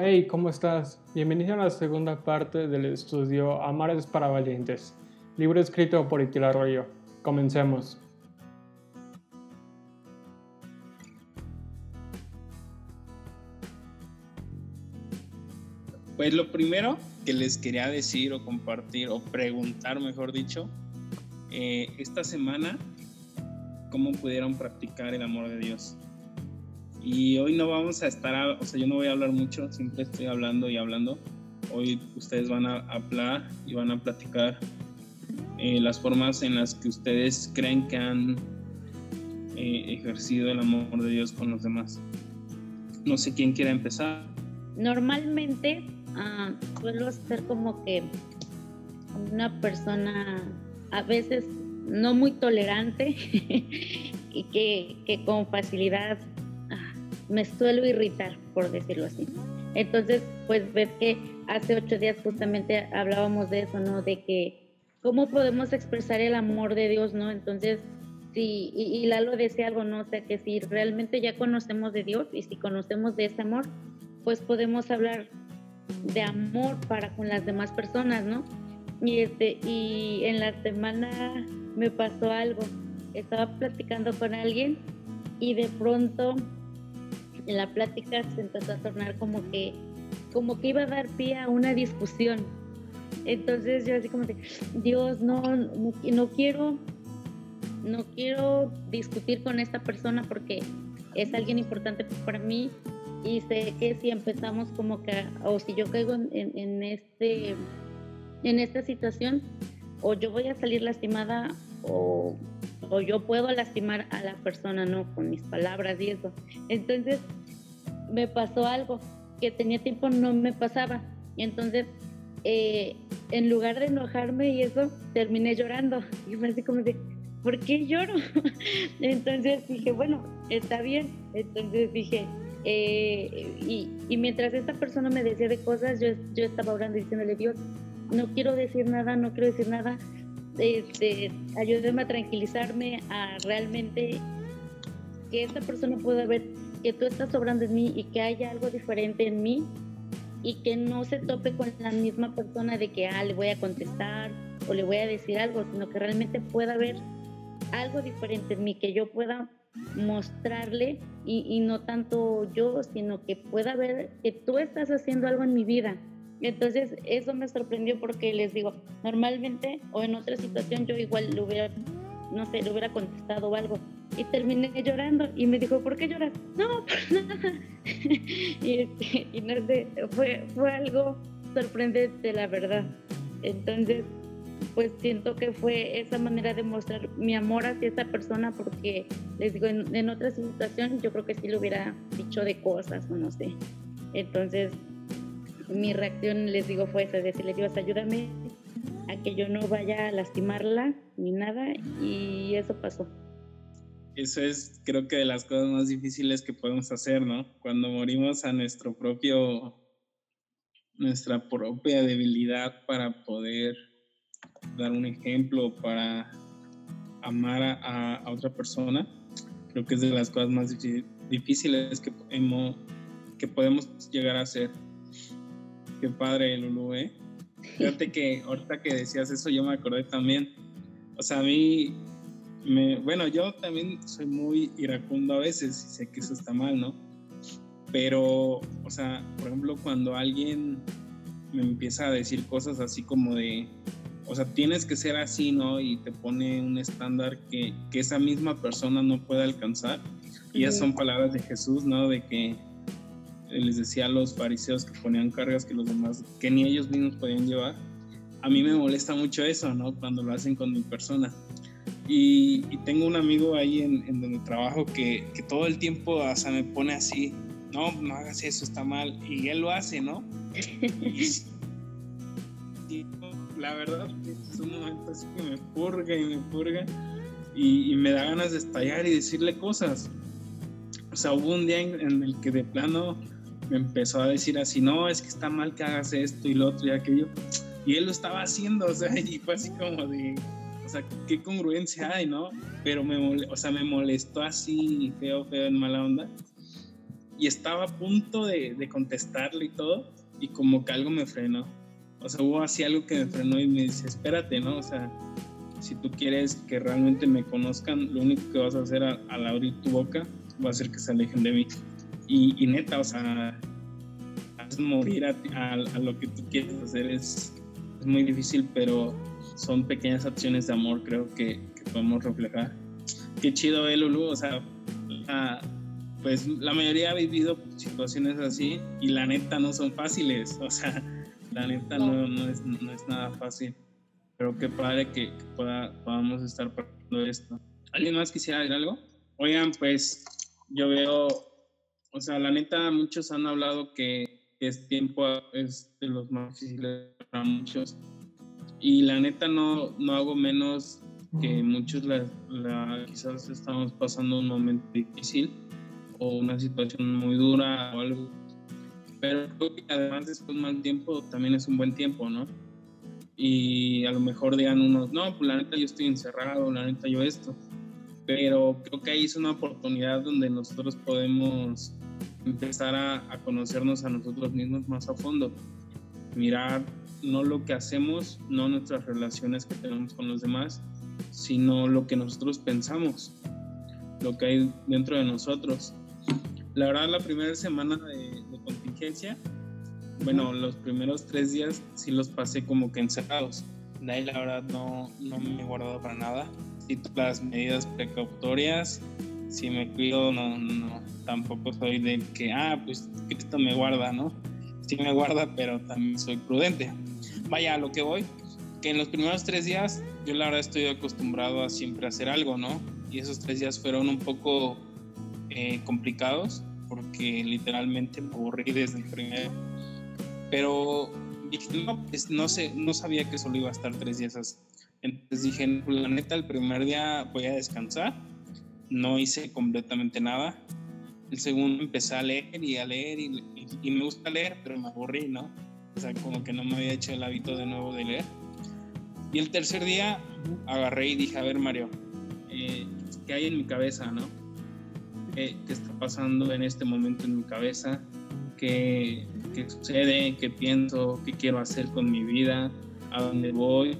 Hey, ¿cómo estás? Bienvenido a la segunda parte del estudio Amar es para valientes, libro escrito por Itil Arroyo. Comencemos. Pues lo primero que les quería decir o compartir o preguntar, mejor dicho, eh, esta semana, ¿cómo pudieron practicar el amor de Dios? Y hoy no vamos a estar, o sea, yo no voy a hablar mucho, siempre estoy hablando y hablando. Hoy ustedes van a hablar y van a platicar eh, las formas en las que ustedes creen que han eh, ejercido el amor de Dios con los demás. No sé quién quiera empezar. Normalmente uh, suelo ser como que una persona a veces no muy tolerante y que, que con facilidad me suelo irritar, por decirlo así. Entonces, pues ves que hace ocho días justamente hablábamos de eso, ¿no? De que cómo podemos expresar el amor de Dios, ¿no? Entonces, sí, y, Lalo decía algo, ¿no? O sea, que si realmente ya conocemos de Dios y si conocemos de ese amor, pues podemos hablar de amor para con las demás personas, ¿no? Y, este, y en la semana me pasó algo. Estaba platicando con alguien y de pronto la plática se empezó a tornar como que, como que iba a dar pie a una discusión. Entonces yo así como Dios, no, no, quiero, no quiero discutir con esta persona porque es alguien importante para mí y sé que si empezamos como que, o si yo caigo en, este, en esta situación, o yo voy a salir lastimada o, yo puedo lastimar a la persona, ¿no? Con mis palabras y eso. Entonces, me pasó algo que tenía tiempo no me pasaba. Y entonces, eh, en lugar de enojarme y eso, terminé llorando. Y fue así como ¿por qué lloro? entonces dije, bueno, está bien. Entonces dije, eh, y, y, mientras esta persona me decía de cosas, yo, yo estaba orando diciéndole, Dios, no quiero decir nada, no quiero decir nada. Este, ayúdame a tranquilizarme, a realmente que esta persona pueda ver que tú estás sobrando en mí y que haya algo diferente en mí y que no se tope con la misma persona de que, ah, le voy a contestar o le voy a decir algo, sino que realmente pueda haber algo diferente en mí, que yo pueda mostrarle y, y, no tanto yo, sino que pueda ver que tú estás haciendo algo en mi vida. Entonces eso me sorprendió porque les digo, normalmente o en otra situación yo igual le hubiera, no sé, le hubiera contestado algo, y terminé llorando y me dijo, ¿por qué lloras? No, por nada. y, y no sé, fue, fue algo sorprendente, la verdad. Entonces, pues siento que fue esa manera de mostrar mi amor hacia esa persona porque les digo, en, en otra situación yo creo que sí le hubiera dicho de cosas o no sé. Entonces, mi reacción, les digo, fue esa, decirle, Dios, ayúdame a que yo no vaya a lastimarla ni nada y eso pasó eso es creo que de las cosas más difíciles que podemos hacer, ¿no? Cuando morimos a nuestro propio, nuestra propia debilidad para poder dar un ejemplo, para amar a, otra persona, creo que es de las cosas más difíciles que, que podemos llegar a hacer. Qué padre, Lulu, ¿eh? Fíjate que ahorita que decías eso, yo me acordé también. O sea, a mí bueno, yo también soy muy iracundo a veces y sé que eso está mal, ¿no? Pero, o sea, por ejemplo, cuando alguien me empieza a decir cosas así como de, o sea, tienes que ser así, ¿no? Y te pone un estándar que, que esa misma persona no puede alcanzar. Y esas son palabras de Jesús, ¿no? De que les decía a los fariseos que ponían cargas que los demás, que ni ellos mismos podían llevar. A mí me molesta mucho eso, ¿no? Cuando lo hacen con mi persona. Y, tengo un amigo ahí en, donde trabajo que, que, todo el tiempo sea, me pone así, no, no hagas eso, está mal. Y él lo hace, ¿no? y, la verdad es un momento así que me purga y me purga y, me da ganas de estallar y decirle cosas. O sea, hubo un día en, el que de plano me empezó a decir así, no, es que está mal que hagas esto y lo otro y aquello. Y él lo estaba haciendo, o sea, y fue así como de, o sea, qué congruencia hay, ¿no? Pero me, o sea, me molestó así, feo, feo, en mala onda. y estaba a punto de, de contestarle y todo, y como que algo me frenó. O sea, hubo así algo que me frenó y me dice, espérate, ¿no? O sea, si tú quieres que realmente me conozcan, lo único que vas a hacer al abrir tu boca va a ser que se alejen de mí. Y, neta, o sea, morir a, lo que tú quieres hacer es, es, muy difícil, pero son pequeñas acciones de amor, creo que, que podemos reflejar. Qué chido, eh, Lulu, o sea, pues la mayoría ha vivido situaciones así y la neta no son fáciles, o sea, la neta no, no, es, no es nada fácil pero qué padre que, pueda, podamos estar pasando esto. ¿Alguien más quisiera decir algo? Oigan, pues yo veo, o sea, la neta, muchos han hablado que este tiempo es de los más difíciles para muchos. Y la neta no, no hago menos que muchos la, quizás estamos pasando un momento difícil o una situación muy dura o algo. Pero creo que además después de mal tiempo también es un buen tiempo, ¿no? y a lo mejor digan unos, no, pues la neta yo estoy encerrado, la neta yo esto. Pero creo que ahí es una oportunidad donde nosotros podemos empezar a, conocernos a nosotros mismos más a fondo. Mirar no lo que hacemos, no nuestras relaciones que tenemos con los demás, sino lo que nosotros pensamos, lo que hay dentro de nosotros. La verdad, la primera semana de, de contingencia bueno, los primeros tres días sí los pasé como que encerrados. De ahí la verdad no, no me he guardado para nada. Sí, las medidas precautorias, si me cuido, no, no, tampoco soy de que, ah, pues Cristo me guarda, ¿no? Sí me guarda, pero también soy prudente. Vaya, a lo que voy, que en los primeros tres días yo la verdad estoy acostumbrado a siempre hacer algo, ¿no? Y esos tres días fueron un poco eh, complicados porque literalmente me aburrí desde el primer pero no, pues, no, sé, no sabía que solo iba a estar tres días así. Entonces dije, la neta, el primer día voy a descansar. No hice completamente nada. El segundo empecé a leer y a leer y, me gusta leer, pero me aburrí, ¿no? O sea, como que no me había hecho el hábito de nuevo de leer. Y el tercer día agarré y dije, a ver, Mario, eh, ¿qué hay en mi cabeza, no? ¿Qué, ¿Qué, está pasando en este momento en mi cabeza? ¿Qué, qué sucede, qué pienso, qué quiero hacer con mi vida, a dónde voy.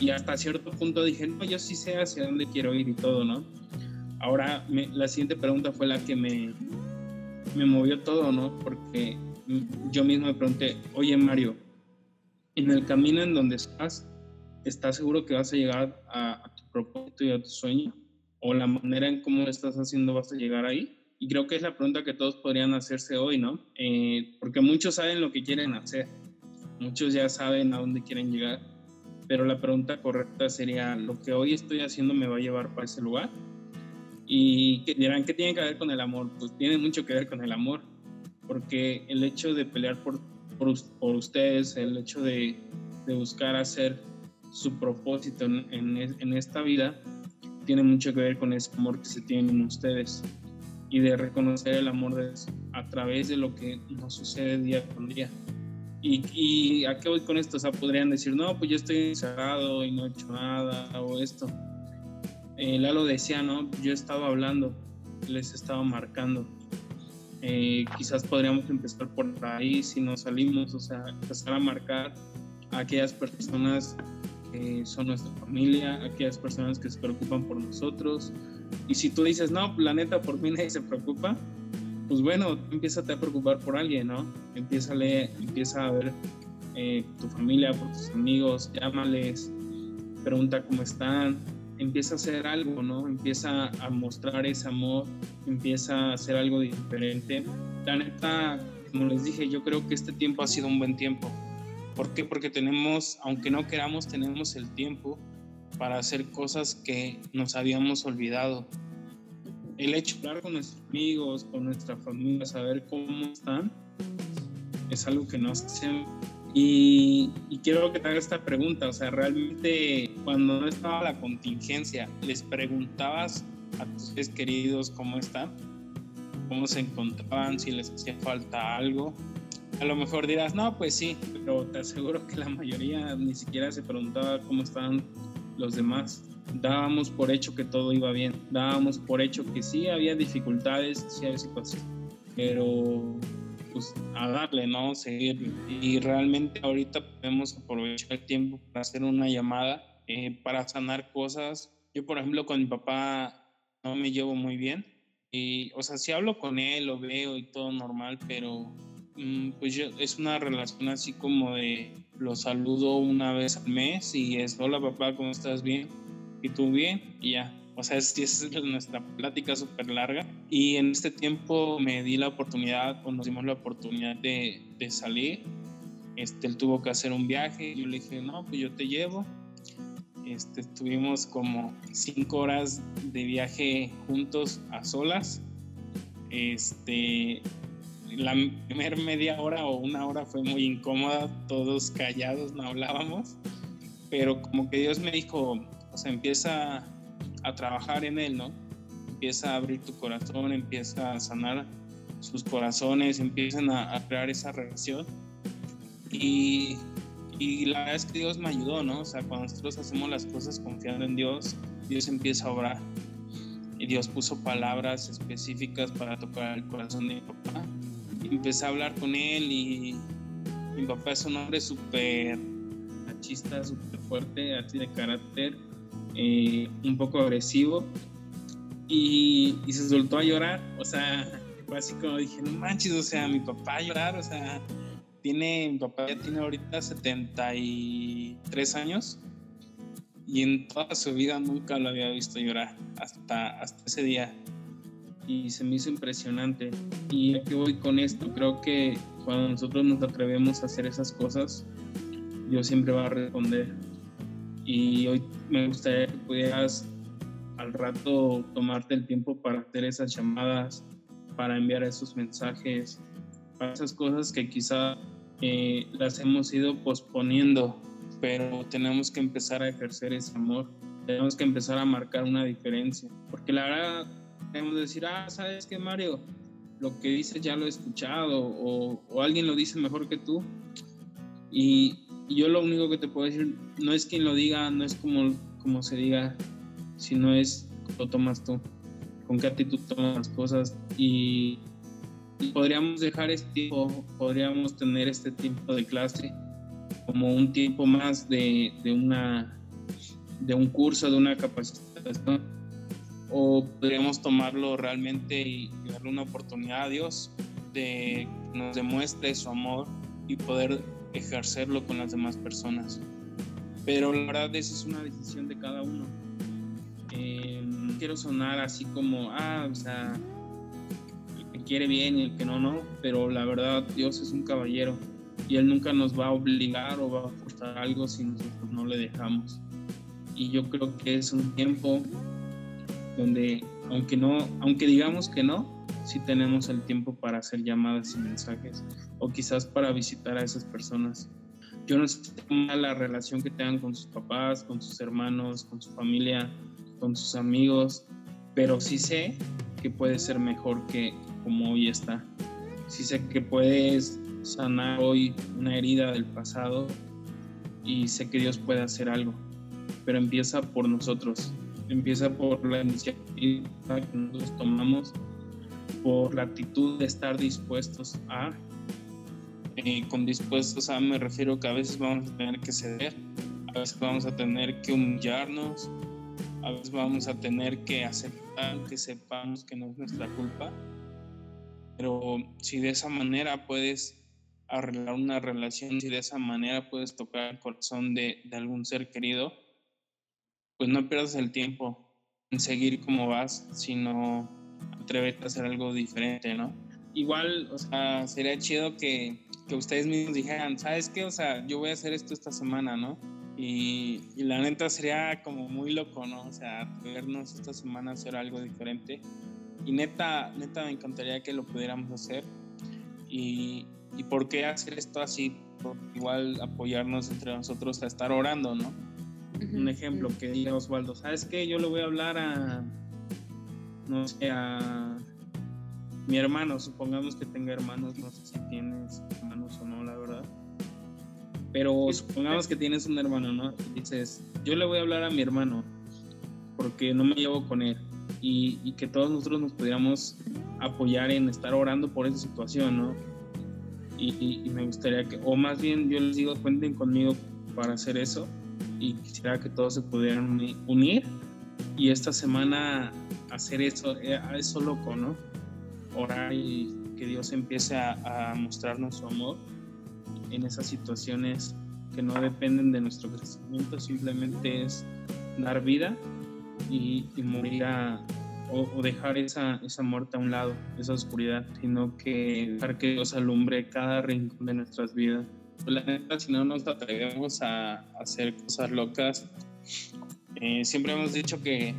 Y hasta cierto punto dije, no, yo sí sé hacia dónde quiero ir y todo, ¿no? Ahora la siguiente pregunta fue la que me, me movió todo, ¿no? Porque yo mismo me pregunté, oye Mario, en el camino en donde estás, ¿estás seguro que vas a llegar a, tu propósito y a tu sueño? ¿O la manera en cómo lo estás haciendo vas a llegar ahí? Y creo que es la pregunta que todos podrían hacerse hoy, ¿no? Eh, porque muchos saben lo que quieren hacer, muchos ya saben a dónde quieren llegar, pero la pregunta correcta sería, ¿lo que hoy estoy haciendo me va a llevar para ese lugar? Y dirán, ¿qué tiene que ver con el amor? Pues tiene mucho que ver con el amor, porque el hecho de pelear por, por, por ustedes, el hecho de, de, buscar hacer su propósito en, en, en esta vida, tiene mucho que ver con ese amor que se tienen ustedes y de reconocer el amor de Dios a través de lo que nos sucede día con día. ¿Y, y a qué voy con esto? O sea, podrían decir, no, pues yo estoy encerrado y no he hecho nada o esto. Eh, Lalo decía, ¿no? Yo estaba hablando, les estaba marcando. Eh, quizás podríamos empezar por ahí si nos salimos, o sea, empezar a marcar a aquellas personas que son nuestra familia, aquellas personas que se preocupan por nosotros, y si tú dices, no, la neta, por mí nadie se preocupa, pues bueno, empieza a preocupar por alguien, ¿no? Empieza a leer, empieza a ver eh, tu familia, por tus amigos, llámales, pregunta cómo están, empieza a hacer algo, ¿no? Empieza a mostrar ese amor, empieza a hacer algo diferente. La neta, como les dije, yo creo que este tiempo ha sido un buen tiempo. ¿Por qué? Porque tenemos, aunque no queramos, tenemos el tiempo para hacer cosas que nos habíamos olvidado. El hecho de hablar con nuestros amigos, con nuestra familia, saber cómo están, es algo que nos hace. Y, y quiero que te haga esta pregunta, o sea, realmente cuando no estaba la contingencia, ¿les preguntabas a tus seres queridos cómo están? ¿Cómo se encontraban? ¿Si les hacía falta algo? A lo mejor dirás, no, pues sí, pero te aseguro que la mayoría ni siquiera se preguntaba cómo estaban los demás. Dábamos por hecho que todo iba bien, dábamos por hecho que sí había dificultades, sí había situaciones, pero pues a darle, ¿no? Seguir. Y realmente ahorita podemos aprovechar el tiempo para hacer una llamada, eh, para sanar cosas. Yo, por ejemplo, con mi papá no me llevo muy bien. Y, o sea, si hablo con él, lo veo y todo normal, pero mm, pues yo, es una relación así como de lo saludo una vez al mes y es, hola papá, ¿cómo estás? Bien. ¿Y tú bien? Y ya. O sea, es, es nuestra plática súper larga. Y en este tiempo me di la oportunidad, o nos dimos la oportunidad de, de salir. Este, él tuvo que hacer un viaje. Yo le dije, no, pues yo te llevo. Este, estuvimos como cinco horas de viaje juntos a solas. Este, la primera media hora o una hora fue muy incómoda, todos callados, no hablábamos. Pero como que Dios me dijo, o sea, empieza a trabajar en él, ¿no? Empieza a abrir tu corazón, empieza a sanar sus corazones, empiezan a, crear esa relación. Y, y, la verdad es que Dios me ayudó, ¿no? O sea, cuando nosotros hacemos las cosas confiando en Dios, Dios empieza a obrar. Y Dios puso palabras específicas para tocar el corazón de mi papá. Y empecé a hablar con él y mi papá es un hombre súper machista, súper fuerte, así de carácter eh, un poco agresivo y, se soltó a llorar. O sea, fue como dije, no manches, o sea, mi papá llorar, o sea, tiene, mi papá ya tiene ahorita 73 años y en toda su vida nunca lo había visto llorar hasta, hasta ese día. Y se me hizo impresionante. Y aquí voy con esto. Creo que cuando nosotros nos atrevemos a hacer esas cosas, Dios siempre va a responder y hoy me gustaría que pudieras al rato tomarte el tiempo para hacer esas llamadas, para enviar esos mensajes, para esas cosas que quizá eh, las hemos ido posponiendo, pero tenemos que empezar a ejercer ese amor, tenemos que empezar a marcar una diferencia, porque la verdad que decir, ah, ¿sabes qué, Mario? Lo que dices ya lo he escuchado o, o alguien lo dice mejor que tú. Y, y yo lo único que te puedo decir, no es quien lo diga, no es como, como se diga, sino es lo tomas tú, con qué actitud tomas las cosas. Y, podríamos dejar este tiempo, podríamos tener este tiempo de clase como un tiempo más de, de, una, de un curso, de una capacitación, o podríamos tomarlo realmente y, darle una oportunidad a Dios de que nos demuestre su amor y poder ejercerlo con las demás personas. Pero la verdad, esa es una decisión de cada uno. Eh, quiero sonar así como, ah, o sea, quiere bien y el que no, no, pero la verdad, Dios es un caballero y Él nunca nos va a obligar o va a forzar algo si nosotros no le dejamos. Y yo creo que es un tiempo donde, aunque no, aunque digamos que no, si tenemos el tiempo para hacer llamadas y mensajes o quizás para visitar a esas personas. Yo no sé la relación que tengan con sus papás, con sus hermanos, con su familia, con sus amigos, pero sí sé que puede ser mejor que como hoy está. Sí sé que puedes sanar hoy una herida del pasado y sé que Dios puede hacer algo, pero empieza por nosotros, empieza por la iniciativa que nosotros tomamos por la actitud de estar dispuestos a, eh, con dispuestos a me refiero que a veces vamos a tener que ceder, a veces vamos a tener que humillarnos, a veces vamos a tener que aceptar que sepamos que no es nuestra culpa, pero si de esa manera puedes arreglar una relación, si de esa manera puedes tocar el corazón de, de algún ser querido, pues no pierdas el tiempo en seguir como vas, sino atrévete a hacer algo diferente, ¿no? Igual, o sea, sería chido que, que ustedes mismos dijeran, ¿sabes qué? O sea, yo voy a hacer esto esta semana, ¿no? Y, y, la neta sería como muy loco, ¿no? O sea, vernos esta semana hacer algo diferente. Y neta, neta me encantaría que lo pudiéramos hacer. Y, y por qué hacer esto así, por igual apoyarnos entre nosotros a estar orando, ¿no? Un ejemplo que diga Osvaldo, ¿sabes qué? Yo le voy a hablar a, no sé, a mi hermano, supongamos que tenga hermanos, no sé si tienes hermanos o no, la verdad. Pero supongamos que tienes un hermano, ¿no? Y dices, yo le voy a hablar a mi hermano porque no me llevo con él. Y, y que todos nosotros nos pudiéramos apoyar en estar orando por esa situación, ¿no? Y, y, me gustaría que, o más bien yo les digo, cuenten conmigo para hacer eso y quisiera que todos se pudieran unir y esta semana hacer eso, eh, eso loco, ¿no? Orar y que Dios empiece a, a mostrarnos su amor en esas situaciones que no dependen de nuestro crecimiento, simplemente es dar vida y, morir o, dejar esa, esa muerte a un lado, esa oscuridad, sino que dejar que Dios alumbre cada rincón de nuestras vidas. Pues la neta, si no nos atrevemos a, hacer cosas locas, eh, siempre hemos dicho que,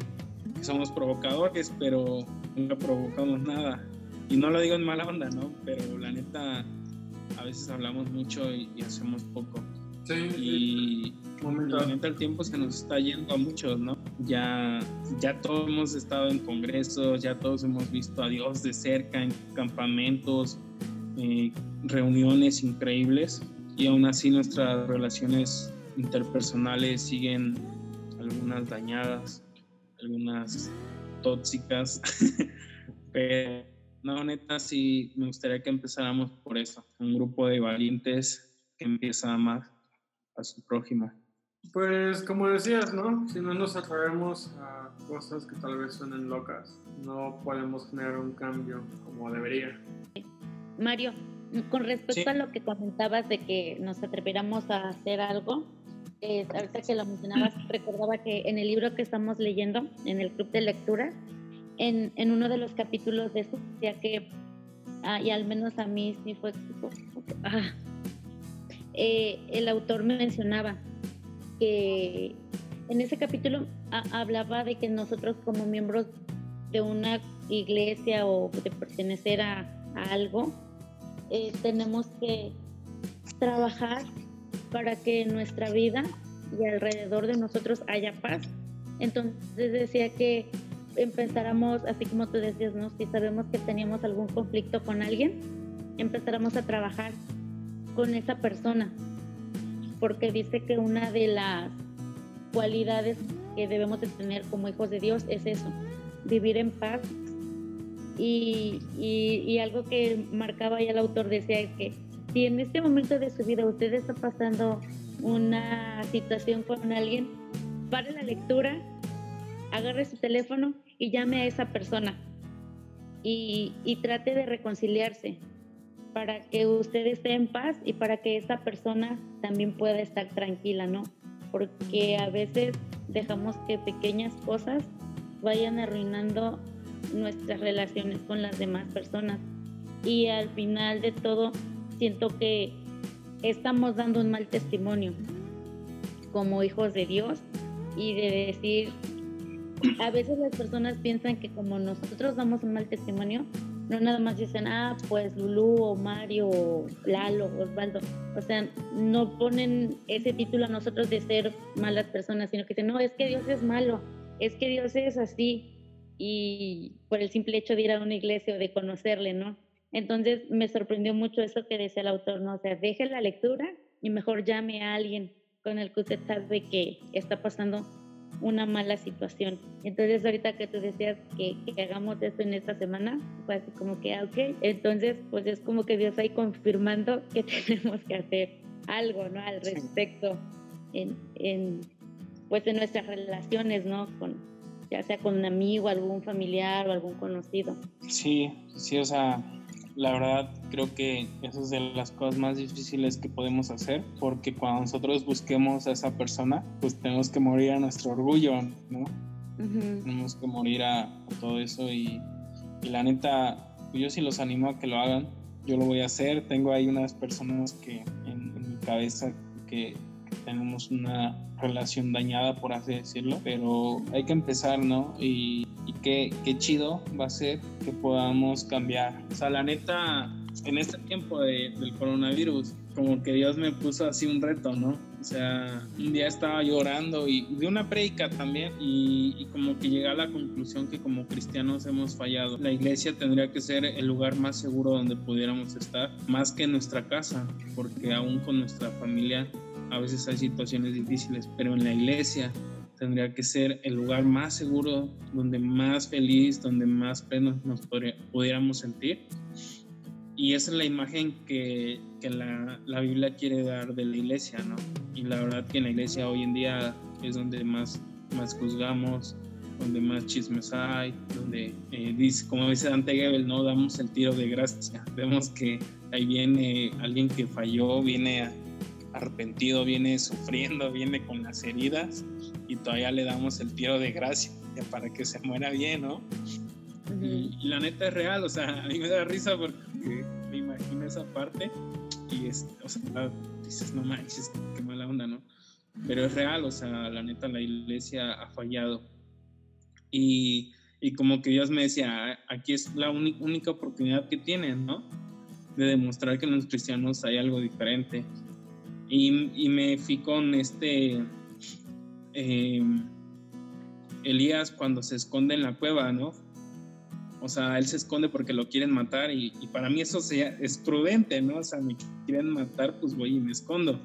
somos provocadores, pero nunca provocamos nada. Y no lo digo en mala onda, ¿no? Pero la neta, a veces hablamos mucho y, hacemos poco. Sí, y la neta el tiempo se nos está yendo a muchos, ¿no? Ya, ya todos hemos estado en congresos, ya todos hemos visto a Dios de cerca en campamentos, eh, reuniones increíbles y aún así nuestras relaciones interpersonales siguen algunas dañadas, algunas tóxicas, pero no, neta, sí me gustaría que empezáramos por eso, un grupo de valientes que empieza a amar a su prójimo. Pues como decías, ¿no? Si no nos atrevemos a cosas que tal vez suenen locas, no podemos generar un cambio como debería. Mario, con respecto a lo que comentabas de que nos atreviéramos a hacer algo, eh, ahorita que lo mencionabas, recordaba que en el libro que estamos leyendo, en el club de lectura, en, en uno de los capítulos de eso, decía que, ah, y al menos a mí sí fue, ah, eh, el autor mencionaba que en ese capítulo hablaba de que nosotros como miembros de una iglesia o de pertenecer a, algo, eh, tenemos que trabajar para que en nuestra vida y alrededor de nosotros haya paz. Entonces decía que empezáramos, así como tú decías, ¿no? si sabemos que teníamos algún conflicto con alguien, empezáramos a trabajar con esa persona, porque dice que una de las cualidades que debemos de tener como hijos de Dios es eso, vivir en paz. Y, algo que marcaba ya el autor decía es que si en este momento de su vida usted está pasando una situación con alguien, pare la lectura, agarre su teléfono y llame a esa persona y trate de reconciliarse para que usted esté en paz y para que esa persona también pueda estar tranquila, ¿no? Porque a veces dejamos que pequeñas cosas vayan arruinando nuestras relaciones con las demás personas y al final de todo siento que estamos dando un mal testimonio como hijos de Dios y de decir, a veces las personas piensan que como nosotros damos un mal testimonio, no nada más dicen, ah, pues Lulú o Mario o Lalo Osvaldo. O sea, no ponen ese título a nosotros de ser malas personas, sino que dicen, no, es que Dios es malo, es que Dios es así. Y por el simple hecho de ir a una iglesia o de conocerle, ¿no? Entonces me sorprendió mucho eso que decía el autor, ¿no? O sea, deje la lectura y mejor llame a alguien con el que usted sabe que está pasando una mala situación. Entonces ahorita que tú decías que, que hagamos esto en esta semana, fue así como que, ah, ok, entonces pues es como que Dios ahí confirmando que tenemos que hacer algo, ¿no? Al respecto en, en pues en nuestras relaciones, ¿no? Con, ya sea con un amigo, algún familiar o algún conocido. Sí, sí, o sea, la verdad creo que eso es de las cosas más difíciles que podemos hacer porque cuando nosotros busquemos a esa persona pues tenemos que morir a nuestro orgullo, ¿no? Tenemos que morir a, todo eso y, la neta pues yo sí los animo a que lo hagan, yo lo voy a hacer, tengo ahí unas personas que en, en mi cabeza que tenemos una relación dañada, por así decirlo, pero hay que empezar, ¿no? Y, qué, qué, chido va a ser que podamos cambiar. O sea, la neta, en este tiempo de, del coronavirus, como que Dios me puso así un reto, ¿no? O sea, un día estaba llorando y de una prédica también y, y, como que llegué a la conclusión que como cristianos hemos fallado. La iglesia tendría que ser el lugar más seguro donde pudiéramos estar, más que nuestra casa, porque aún con nuestra familia a veces hay situaciones difíciles, pero en la iglesia tendría que ser el lugar más seguro, donde más feliz, donde más pleno nos pudiéramos sentir. Y esa es la imagen que, que la, la, Biblia quiere dar de la iglesia, ¿no? Y la verdad que en la iglesia hoy en día es donde más, más juzgamos, donde más chismes hay, donde, eh, dice, como dice Dante Gebel, no damos el tiro de gracia. Vemos que ahí viene alguien que falló, viene arrepentido, viene sufriendo, viene con las heridas y todavía le damos el tiro de gracia para que se muera bien, ¿no? y, la neta es real, o sea, a mí me da risa porque me imagino esa parte y es, o sea, dices, no manches, qué mala onda, ¿no? Pero es real, o sea, la neta la iglesia ha fallado. Y, y como que Dios me decía, aquí es la única oportunidad que tienen, ¿no? De demostrar que en los cristianos hay algo diferente. Y, y me fui con este eh, Elías cuando se esconde en la cueva, ¿no? O sea, él se esconde porque lo quieren matar y, para mí eso es prudente, ¿no? O sea, me quieren matar, pues voy y me escondo.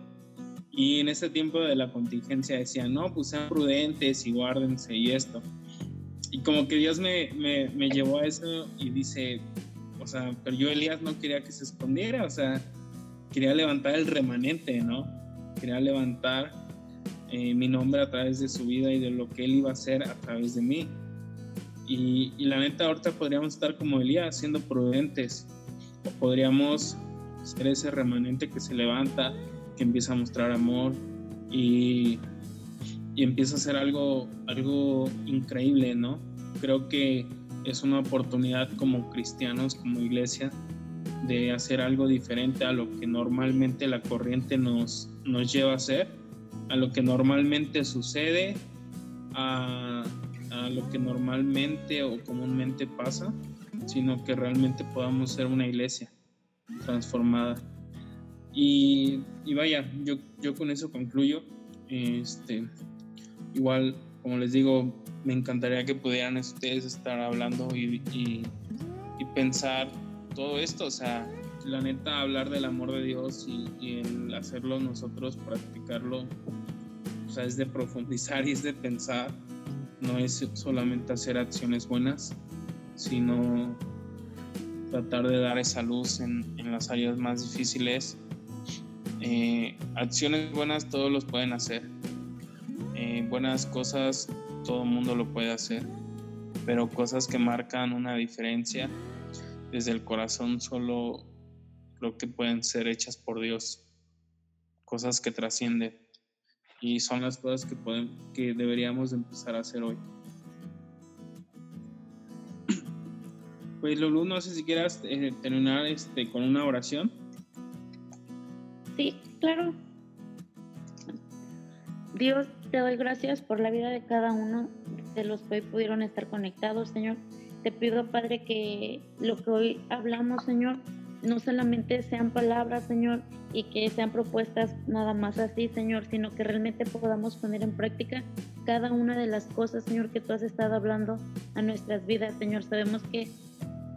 Y en ese tiempo de la contingencia decía, no, pues sean prudentes y guárdense y esto. Y como que Dios me, me, me llevó a eso y dice, o sea, pero yo Elías no quería que se escondiera, o sea, quería levantar el remanente, ¿no? Quería levantar eh, mi nombre a través de su vida y de lo que él iba a hacer a través de mí. Y, la neta, ahorita podríamos estar como Elías, siendo prudentes, o podríamos ser ese remanente que se levanta, que empieza a mostrar amor y, y empieza a hacer algo, algo increíble, ¿no? Creo que es una oportunidad como cristianos, como iglesia, de hacer algo diferente a lo que normalmente la corriente nos, nos lleva a hacer a lo que normalmente sucede, a, lo que normalmente o comúnmente pasa, sino que realmente podamos ser una iglesia transformada. Y, vaya, yo, yo con eso concluyo. Este, igual, como les digo, me encantaría que pudieran ustedes estar hablando y, y, y pensar todo esto, o sea, la neta, hablar del amor de Dios y, el hacerlo nosotros, practicarlo, o sea, es de profundizar y es de pensar, no es solamente hacer acciones buenas, sino tratar de dar esa luz en, las áreas más difíciles. Eh, acciones buenas todos los pueden hacer. Eh, buenas cosas todo el mundo lo puede hacer. Pero cosas que marcan una diferencia desde el corazón solo creo que pueden ser hechas por Dios, cosas que trascienden y son las cosas que, que deberíamos empezar a hacer hoy. Pues Lulu, no sé si quieras eh, terminar este, con una oración. Sí, claro. Dios, te doy gracias por la vida de cada uno de los que hoy pudieron estar conectados, Señor. Te pido, Padre, que lo que hoy hablamos, Señor, no solamente sean palabras, Señor, y que sean propuestas nada más así, Señor, sino que realmente podamos poner en práctica cada una de las cosas, Señor, que tú has estado hablando a nuestras vidas, Señor. Sabemos que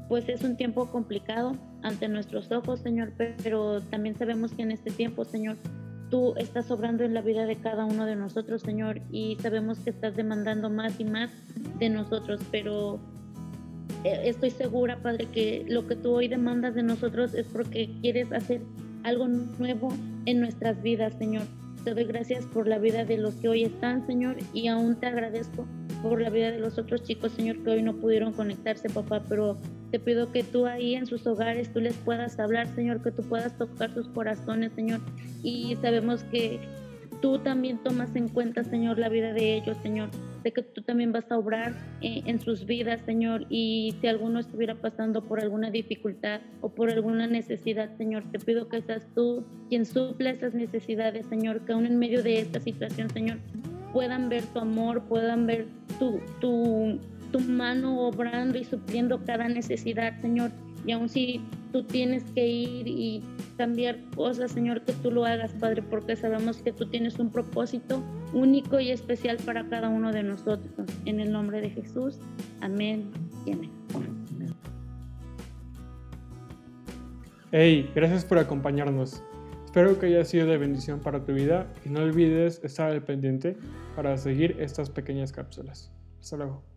pues es un tiempo complicado ante nuestros ojos, Señor, pero también sabemos que en este tiempo, Señor, tú estás obrando en la vida de cada uno de nosotros, Señor, y sabemos que estás demandando más y más de nosotros, pero estoy segura, Padre, que lo que tú hoy demandas de nosotros es porque quieres hacer algo nuevo en nuestras vidas, Señor. Te doy gracias por la vida de los que hoy están, Señor, y aún te agradezco por la vida de los otros chicos, Señor, que hoy no pudieron conectarse, papá, pero te pido que tú ahí en sus hogares, tú les puedas hablar, Señor, que tú puedas tocar sus corazones, Señor. Y sabemos que tú también tomas en cuenta, Señor, la vida de ellos, Señor. Sé que tú también vas a obrar eh, en sus vidas, Señor, y si alguno estuviera pasando por alguna dificultad o por alguna necesidad, Señor, te pido que seas tú quien suple esas necesidades, Señor, que aún en medio de esta situación, Señor, puedan ver tu amor, puedan ver tu, tu, tu mano obrando y supliendo cada necesidad, Señor. Y aun si tú tienes que ir y cambiar cosas, Señor, que tú lo hagas, Padre, porque sabemos que tú tienes un propósito único y especial para cada uno de nosotros. En el nombre de Jesús, amén y amén. Hey, gracias por acompañarnos. Espero que haya sido de bendición para tu vida y no olvides estar al pendiente para seguir estas pequeñas cápsulas. Hasta luego.